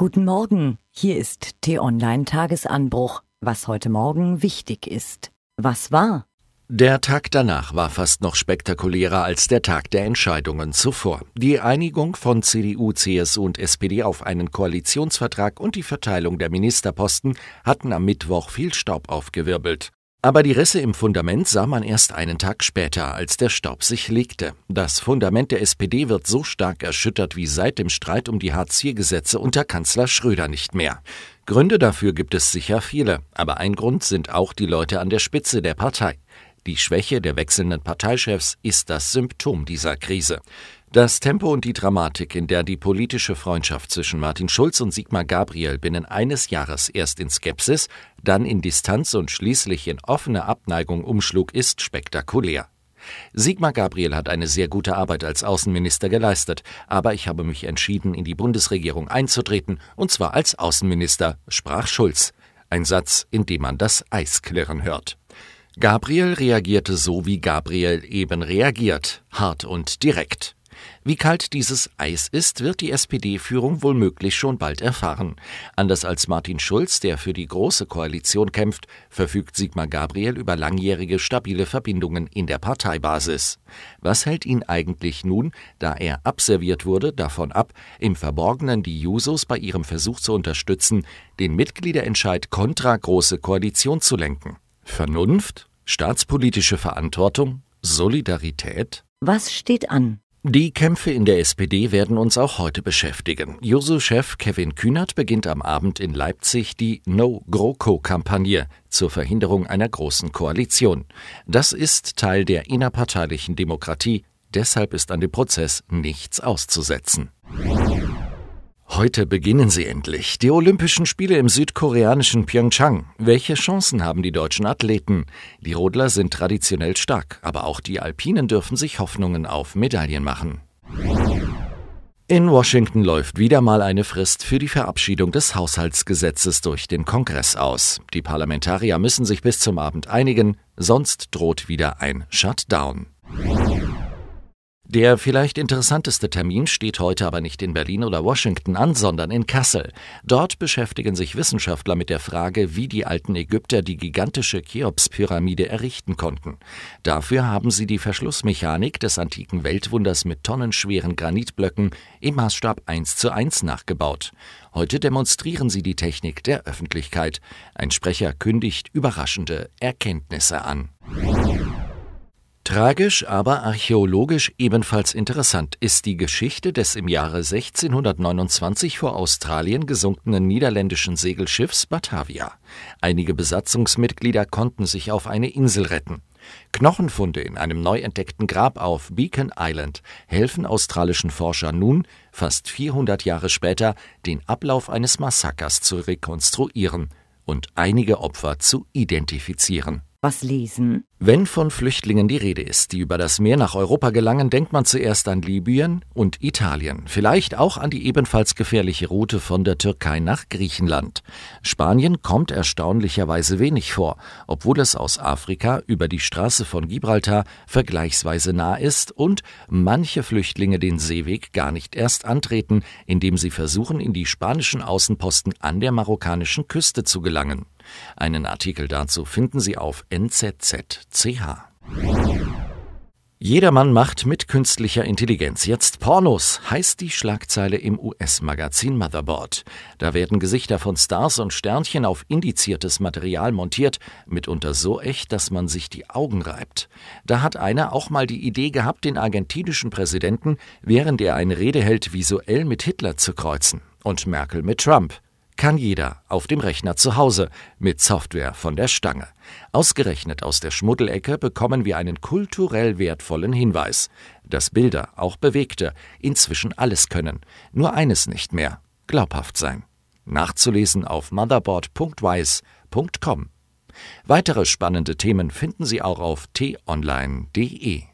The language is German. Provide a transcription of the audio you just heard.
Guten Morgen, hier ist T-Online Tagesanbruch, was heute Morgen wichtig ist. Was war? Der Tag danach war fast noch spektakulärer als der Tag der Entscheidungen zuvor. Die Einigung von CDU, CSU und SPD auf einen Koalitionsvertrag und die Verteilung der Ministerposten hatten am Mittwoch viel Staub aufgewirbelt. Aber die Risse im Fundament sah man erst einen Tag später, als der Staub sich legte. Das Fundament der SPD wird so stark erschüttert wie seit dem Streit um die Hartz-IV-Gesetze unter Kanzler Schröder nicht mehr. Gründe dafür gibt es sicher viele, aber ein Grund sind auch die Leute an der Spitze der Partei. Die Schwäche der wechselnden Parteichefs ist das Symptom dieser Krise. Das Tempo und die Dramatik, in der die politische Freundschaft zwischen Martin Schulz und Sigmar Gabriel binnen eines Jahres erst in Skepsis, dann in Distanz und schließlich in offene Abneigung umschlug, ist spektakulär. Sigmar Gabriel hat eine sehr gute Arbeit als Außenminister geleistet, aber ich habe mich entschieden, in die Bundesregierung einzutreten, und zwar als Außenminister, sprach Schulz. Ein Satz, in dem man das Eis klirren hört. Gabriel reagierte so, wie Gabriel eben reagiert, hart und direkt. Wie kalt dieses Eis ist, wird die SPD-Führung wohl schon bald erfahren. Anders als Martin Schulz, der für die Große Koalition kämpft, verfügt Sigmar Gabriel über langjährige stabile Verbindungen in der Parteibasis. Was hält ihn eigentlich nun, da er abserviert wurde, davon ab, im Verborgenen die Jusos bei ihrem Versuch zu unterstützen, den Mitgliederentscheid kontra Große Koalition zu lenken? Vernunft? Staatspolitische Verantwortung? Solidarität? Was steht an? Die Kämpfe in der SPD werden uns auch heute beschäftigen. Juso-Chef Kevin Kühnert beginnt am Abend in Leipzig die No-GroKo-Kampagne zur Verhinderung einer großen Koalition. Das ist Teil der innerparteilichen Demokratie. Deshalb ist an dem Prozess nichts auszusetzen. Heute beginnen sie endlich. Die Olympischen Spiele im südkoreanischen Pyeongchang. Welche Chancen haben die deutschen Athleten? Die Rodler sind traditionell stark, aber auch die Alpinen dürfen sich Hoffnungen auf Medaillen machen. In Washington läuft wieder mal eine Frist für die Verabschiedung des Haushaltsgesetzes durch den Kongress aus. Die Parlamentarier müssen sich bis zum Abend einigen, sonst droht wieder ein Shutdown. Der vielleicht interessanteste Termin steht heute aber nicht in Berlin oder Washington an, sondern in Kassel. Dort beschäftigen sich Wissenschaftler mit der Frage, wie die alten Ägypter die gigantische Cheops-Pyramide errichten konnten. Dafür haben sie die Verschlussmechanik des antiken Weltwunders mit tonnenschweren Granitblöcken im Maßstab 1 zu 1 nachgebaut. Heute demonstrieren sie die Technik der Öffentlichkeit. Ein Sprecher kündigt überraschende Erkenntnisse an. Tragisch, aber archäologisch ebenfalls interessant ist die Geschichte des im Jahre 1629 vor Australien gesunkenen niederländischen Segelschiffs Batavia. Einige Besatzungsmitglieder konnten sich auf eine Insel retten. Knochenfunde in einem neu entdeckten Grab auf Beacon Island helfen australischen Forscher nun, fast 400 Jahre später, den Ablauf eines Massakers zu rekonstruieren und einige Opfer zu identifizieren. Was lesen? Wenn von Flüchtlingen die Rede ist, die über das Meer nach Europa gelangen, denkt man zuerst an Libyen und Italien, vielleicht auch an die ebenfalls gefährliche Route von der Türkei nach Griechenland. Spanien kommt erstaunlicherweise wenig vor, obwohl es aus Afrika über die Straße von Gibraltar vergleichsweise nah ist und manche Flüchtlinge den Seeweg gar nicht erst antreten, indem sie versuchen, in die spanischen Außenposten an der marokkanischen Küste zu gelangen. Einen Artikel dazu finden Sie auf nzz.ch. Jedermann macht mit künstlicher Intelligenz jetzt Pornos, heißt die Schlagzeile im US-Magazin Motherboard. Da werden Gesichter von Stars und Sternchen auf indiziertes Material montiert, mitunter so echt, dass man sich die Augen reibt. Da hat einer auch mal die Idee gehabt, den argentinischen Präsidenten, während er eine Rede hält, visuell mit Hitler zu kreuzen und Merkel mit Trump kann jeder auf dem Rechner zu Hause mit Software von der Stange. Ausgerechnet aus der Schmuddelecke bekommen wir einen kulturell wertvollen Hinweis, dass Bilder, auch bewegte, inzwischen alles können, nur eines nicht mehr, glaubhaft sein. Nachzulesen auf motherboard.wise.com. Weitere spannende Themen finden Sie auch auf t-online.de.